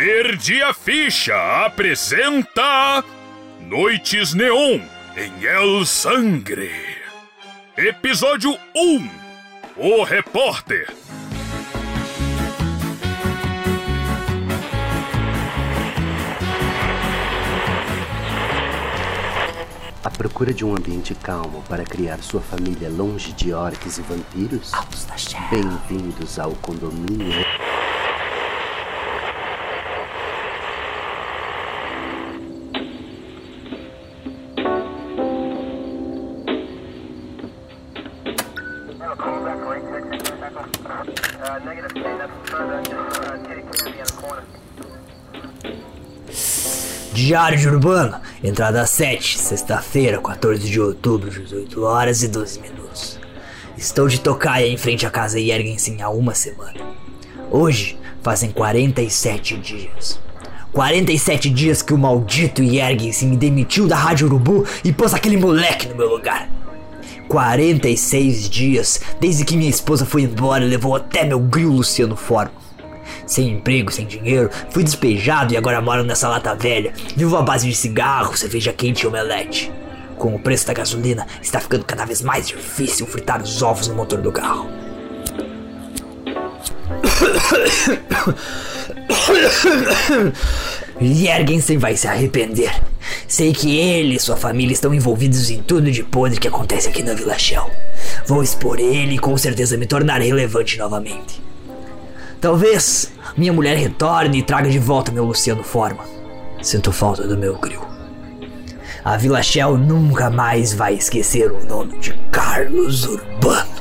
Perdi a Ficha apresenta Noites Neon em El Sangre. Episódio 1 O Repórter. À procura de um ambiente calmo para criar sua família longe de orques e vampiros? Bem-vindos ao condomínio. Diário de Urbano, entrada 7, sexta-feira, 14 de outubro, 18 horas e 12 minutos. Estou de tocaia em frente à casa Yergensen há uma semana. Hoje fazem 47 dias. 47 dias que o maldito Yergensen me demitiu da Rádio Urubu e pôs aquele moleque no meu lugar. 46 dias desde que minha esposa foi embora e levou até meu grilo Luciano Forma. Sem emprego, sem dinheiro, fui despejado e agora moro nessa lata velha. Vivo à base de cigarro, cerveja quente e omelete. Com o preço da gasolina, está ficando cada vez mais difícil fritar os ovos no motor do carro. Jergensen vai se arrepender. Sei que ele e sua família estão envolvidos em tudo de podre que acontece aqui na Vila Shell. Vou expor ele e com certeza me tornar relevante novamente. Talvez minha mulher retorne e traga de volta meu Luciano Forma. Sinto falta do meu grill. A Vila Shell nunca mais vai esquecer o nome de Carlos Urbano.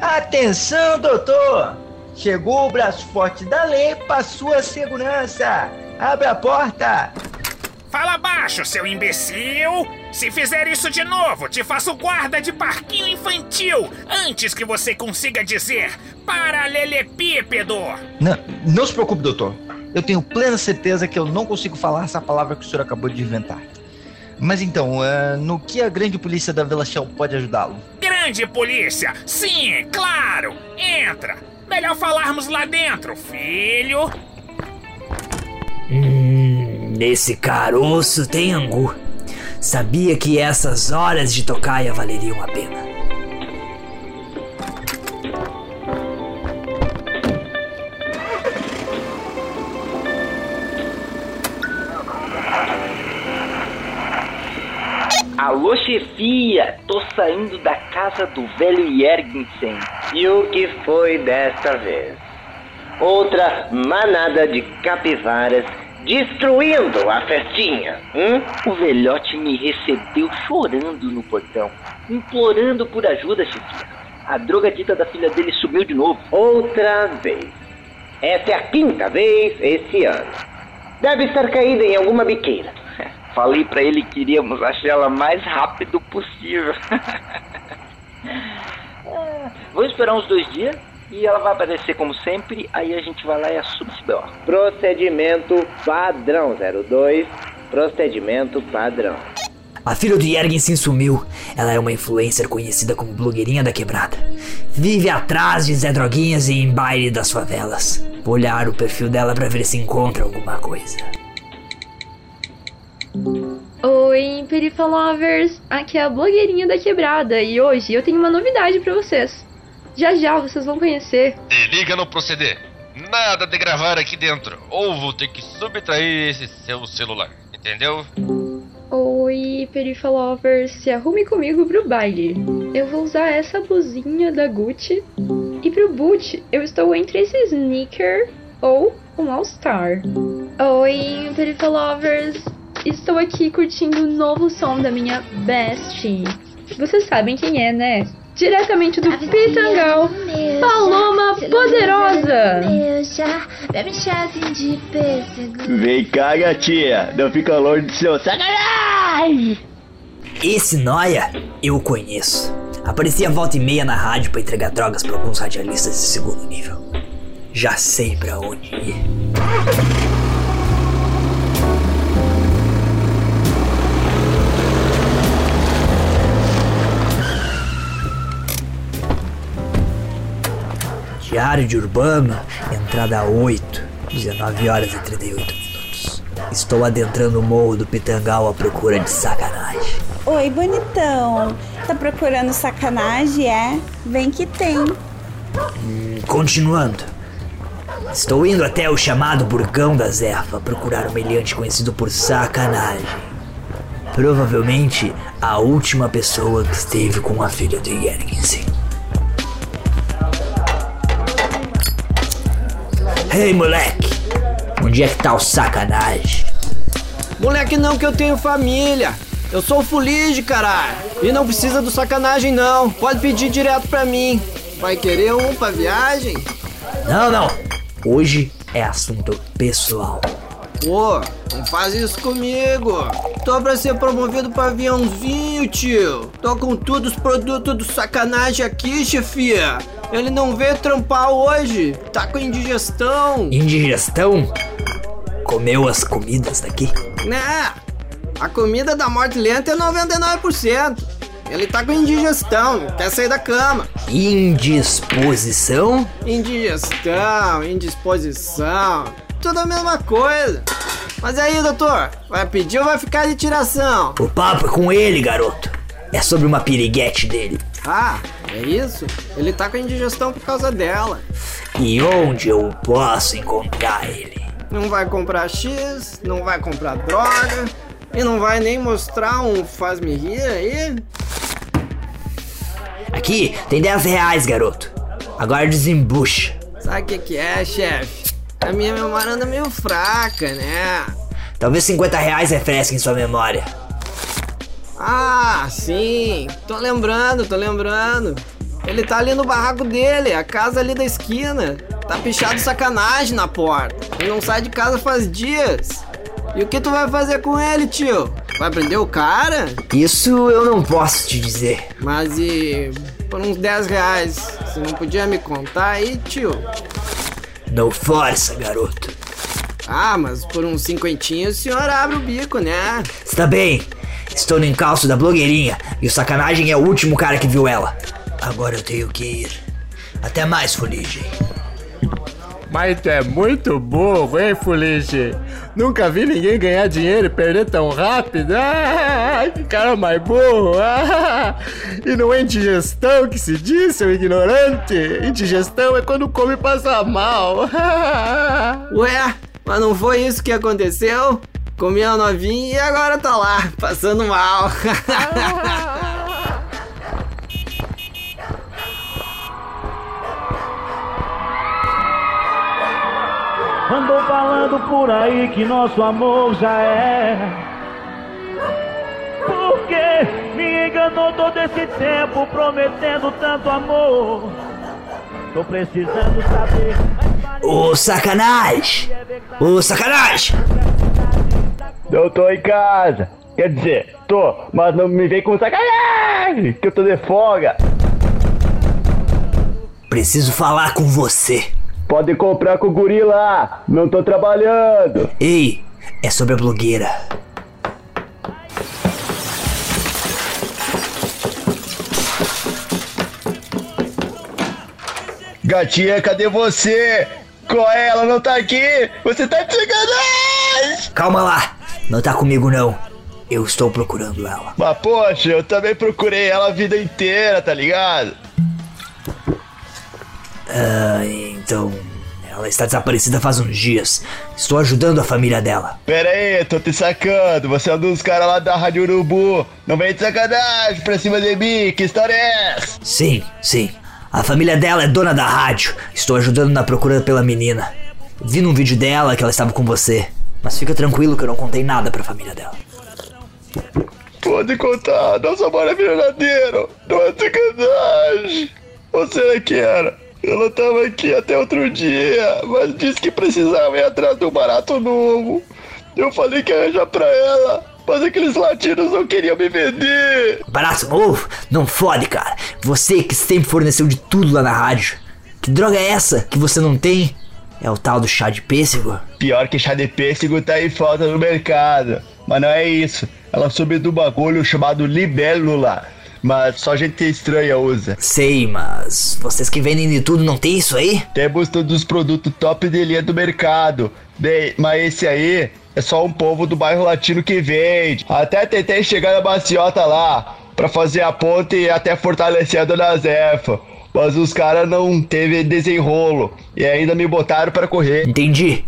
Atenção, doutor! Chegou o braço forte da lei para sua segurança. Abra a porta. Fala baixo, seu imbecil! Se fizer isso de novo, te faço guarda de parquinho infantil antes que você consiga dizer paralelepípedo! Não, não se preocupe, doutor. Eu tenho plena certeza que eu não consigo falar essa palavra que o senhor acabou de inventar. Mas então, uh, no que a grande polícia da Vila Shell pode ajudá-lo? Grande polícia! Sim, claro! Entra! Melhor falarmos lá dentro, filho! Hum, nesse caroço tem angu. Sabia que essas horas de tocaia valeriam a pena. Alô, chefia! Tô saindo da casa do velho Jergensen. E o que foi desta vez? Outra manada de capivaras destruindo a festinha. Hum? O velhote me recebeu chorando no portão, implorando por ajuda, chefia. A drogadita da filha dele sumiu de novo. Outra vez. Essa é a quinta vez esse ano. Deve estar caída em alguma biqueira. Falei para ele que iríamos achar ela mais rápido possível. Vou esperar uns dois dias e ela vai aparecer como sempre. Aí a gente vai lá e assume esse B.O. Procedimento padrão 02. Procedimento padrão. A filha do Jergensen sumiu. Ela é uma influencer conhecida como blogueirinha da quebrada. Vive atrás de Zé Droguinhas e em baile das favelas. Vou olhar o perfil dela para ver se encontra alguma coisa. Oi, Perifalovers! Aqui é a blogueirinha da quebrada e hoje eu tenho uma novidade para vocês. Já já vocês vão conhecer. Se liga no proceder. Nada de gravar aqui dentro, ou vou ter que subtrair esse seu celular, entendeu? Oi, Perifalovers, se arrume comigo pro baile. Eu vou usar essa blusinha da Gucci. E pro boot, eu estou entre esse sneaker ou um All-Star. Oi, Perifalovers! Estou aqui curtindo o novo som da minha bestie. Vocês sabem quem é, né? Diretamente do Pitangal, Paloma Poderosa! Vem cá, gatinha. Não fica longe do seu sacanagem. Esse Noia eu conheço. Aparecia volta e meia na rádio para entregar drogas para alguns radialistas de segundo nível. Já sei para onde ir. Diário de Urbano, entrada 8, 19 horas e 38 minutos. Estou adentrando o morro do Pitangal à procura de sacanagem. Oi, bonitão. Tá procurando sacanagem, é? Vem que tem. Hum, continuando. Estou indo até o chamado Burgão da Zerfa procurar um meliante conhecido por sacanagem. Provavelmente a última pessoa que esteve com a filha do Yergensen. Ei, moleque! Onde é que tá o sacanagem? Moleque não que eu tenho família. Eu sou o Fulige, caralho. E não precisa do sacanagem não. Pode pedir direto pra mim. Vai querer um pra viagem? Não, não. Hoje é assunto pessoal. Pô, não faz isso comigo. Tô pra ser promovido pra aviãozinho, tio. Tô com todos os produtos do sacanagem aqui, chefia. Ele não veio trampar hoje. Tá com indigestão. Indigestão? Comeu as comidas daqui? Né? A comida da morte lenta é 99%. Ele tá com indigestão, quer sair da cama. Indisposição? Indigestão, indisposição. Tudo a mesma coisa. Mas aí, doutor, vai pedir ou vai ficar de tiração? O papo é com ele, garoto. É sobre uma piriguete dele. Ah, é isso? Ele tá com indigestão por causa dela. E onde eu posso encontrar ele? Não vai comprar X, não vai comprar droga e não vai nem mostrar um faz-me rir aí? Aqui tem 10 reais, garoto. Agora desembucha. Sabe o que, que é, chefe? A minha memória anda meio fraca, né? Talvez 50 reais refresquem sua memória. Ah, sim. Tô lembrando, tô lembrando. Ele tá ali no barraco dele, a casa ali da esquina. Tá pichado sacanagem na porta. Ele não sai de casa faz dias. E o que tu vai fazer com ele, tio? Vai prender o cara? Isso eu não posso te dizer. Mas e por uns 10 reais, você não podia me contar aí, tio? Não força, garoto. Ah, mas por uns cinquentinhos o senhor abre o bico, né? Está bem. Estou no encalço da blogueirinha e o sacanagem é o último cara que viu ela. Agora eu tenho que ir. Até mais, Fulige. Mas tu é muito burro, hein, Fulige? Nunca vi ninguém ganhar dinheiro e perder tão rápido. Ah, que cara mais burro. Ah, e não é indigestão que se diz, seu ignorante? Indigestão é quando come e passa mal. Ah. Ué, mas não foi isso que aconteceu? Comi a novinha e agora tá lá, passando mal. Andou falando por aí que nosso amor já é. Porque me enganou todo esse tempo, prometendo tanto amor. Tô precisando saber. Ô sacanagem! Ô sacanagem! Eu tô em casa. Quer dizer, tô, mas não me vem com sacanagem, que eu tô de folga. Preciso falar com você. Pode comprar com o guri lá, não tô trabalhando. Ei, é sobre a blogueira. Gatinha, cadê você? Qual é? Ela não tá aqui! Você tá de sacanagem! Calma lá, não tá comigo não. Eu estou procurando ela. Mas poxa, eu também procurei ela a vida inteira, tá ligado? Ah, então. Ela está desaparecida faz uns dias. Estou ajudando a família dela. Pera aí, tô te sacando. Você é um dos caras lá da Rádio Urubu. Não vem de sacanagem pra cima de mim. Que história é essa? Sim, sim. A família dela é dona da rádio. Estou ajudando na procura pela menina. Vi num vídeo dela que ela estava com você. Mas fica tranquilo que eu não contei nada pra família dela. Pode contar, nosso amor é verdadeiro. Não é sacanagem. Ou será que era? Ela tava aqui até outro dia, mas disse que precisava ir atrás um barato novo. Eu falei que ia arranjar pra ela, mas aqueles latinos não queriam me vender. Barato novo? Não fode, cara. Você que sempre forneceu de tudo lá na rádio. Que droga é essa que você não tem? É o tal do chá de pêssego? Pior que chá de pêssego tá em falta no mercado. Mas não é isso. Ela soube do bagulho chamado libélula. mas só gente estranha usa. Sei, mas vocês que vendem de tudo não tem isso aí? Temos todos os produtos top de linha do mercado. Mas esse aí é só um povo do bairro latino que vende. Até tentei chegar na maciota lá pra fazer a ponte e até fortalecer a Dona Zefa. Mas os caras não teve desenrolo e ainda me botaram pra correr. Entendi.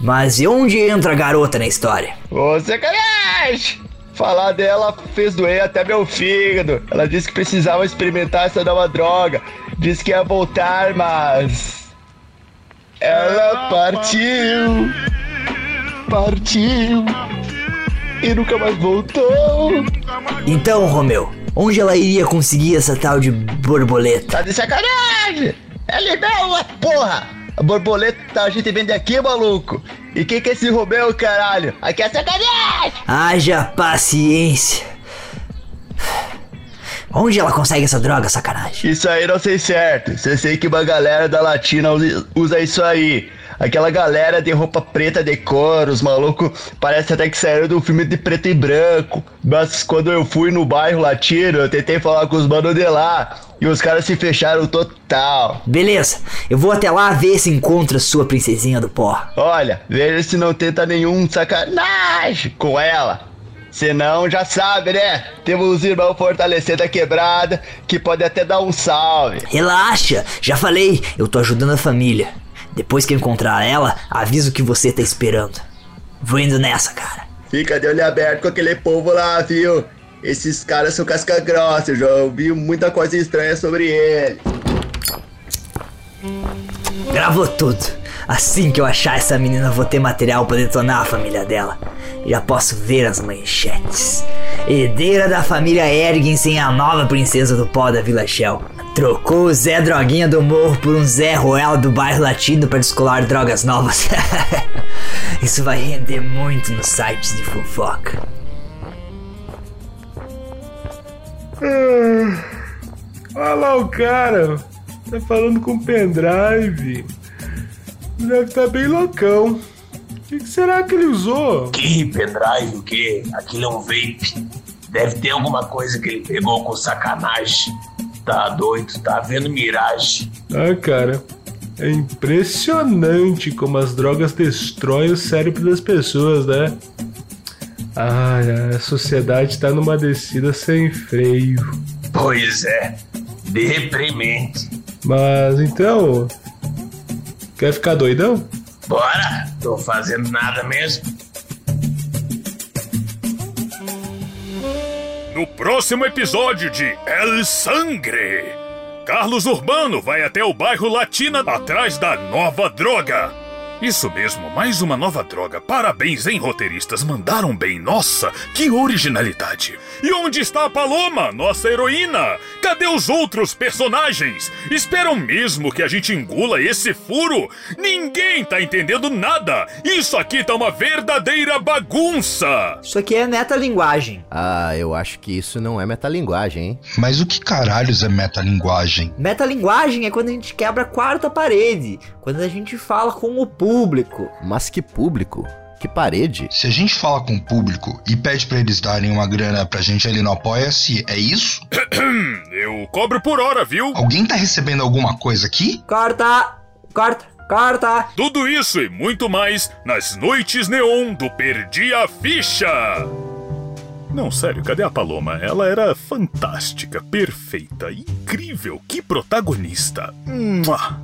Mas e onde entra a garota na história? Ô, sacanagem! Falar dela fez doer até meu fígado. Ela disse que precisava experimentar essa nova droga. Disse que ia voltar, mas. Ela partiu. Partiu. E nunca mais voltou. Então, Romeu, onde ela iria conseguir essa tal de borboleta? Tá de sacanagem! É legal porra! A borboleta a gente vende aqui, maluco! E quem que é esse Romeu, caralho? Aqui é sacanagem! Haja paciência. Onde ela consegue essa droga, sacanagem? Isso aí não sei certo. Você sei que uma galera da Latina usa isso aí. Aquela galera de roupa preta de cor, os malucos parece até que saíram do filme de preto e branco. Mas quando eu fui no bairro latino, eu tentei falar com os manos de lá. E os caras se fecharam total. Beleza, eu vou até lá ver se encontra sua princesinha do pó. Olha, veja se não tenta nenhum sacanagem com ela. Senão, já sabe, né? Temos os irmãos fortalecendo a quebrada que pode até dar um salve. Relaxa, já falei, eu tô ajudando a família. Depois que eu encontrar ela, aviso que você tá esperando. Vou indo nessa, cara. Fica de olho aberto com aquele povo lá, viu? Esses caras são casca grossa, eu já ouvi muita coisa estranha sobre ele. Gravou tudo. Assim que eu achar essa menina, vou ter material pra detonar a família dela. Já posso ver as manchetes. Herdeira da família Ergensen, a nova princesa do pó da Vila Shell. Trocou o Zé Droguinha do Morro por um Zé Roel do bairro latino para descolar drogas novas. Isso vai render muito nos sites de fofoca. Ah, olha lá o cara. Tá falando com pendrive. Deve estar bem loucão. O que, que será que ele usou? Que pendrive o quê? Aquilo é um vape. Deve ter alguma coisa que ele pegou com sacanagem. Tá doido, tá vendo miragem. Ah, cara. É impressionante como as drogas destroem o cérebro das pessoas, né? Ai, a sociedade tá numa descida sem freio. Pois é, deprimente. Mas então. Quer ficar doidão? Bora, tô fazendo nada mesmo. No próximo episódio de El Sangre, Carlos Urbano vai até o bairro Latina atrás da nova droga. Isso mesmo, mais uma nova droga. Parabéns, hein, roteiristas? Mandaram bem. Nossa, que originalidade. E onde está a Paloma, nossa heroína? Cadê os outros personagens? Esperam mesmo que a gente engula esse furo? Ninguém tá entendendo nada. Isso aqui tá uma verdadeira bagunça. Isso aqui é metalinguagem. Ah, eu acho que isso não é metalinguagem, hein? Mas o que caralhos é metalinguagem? Metalinguagem é quando a gente quebra a quarta parede, quando a gente fala com o público. Mas que público? Que parede? Se a gente fala com o público e pede pra eles darem uma grana pra gente ali no Apoia-se, é isso? Eu cobro por hora, viu? Alguém tá recebendo alguma coisa aqui? Corta! Corta! Corta! Tudo isso e muito mais nas noites neon do Perdi a Ficha. Não, sério, cadê a Paloma? Ela era fantástica, perfeita, incrível, que protagonista. Mua.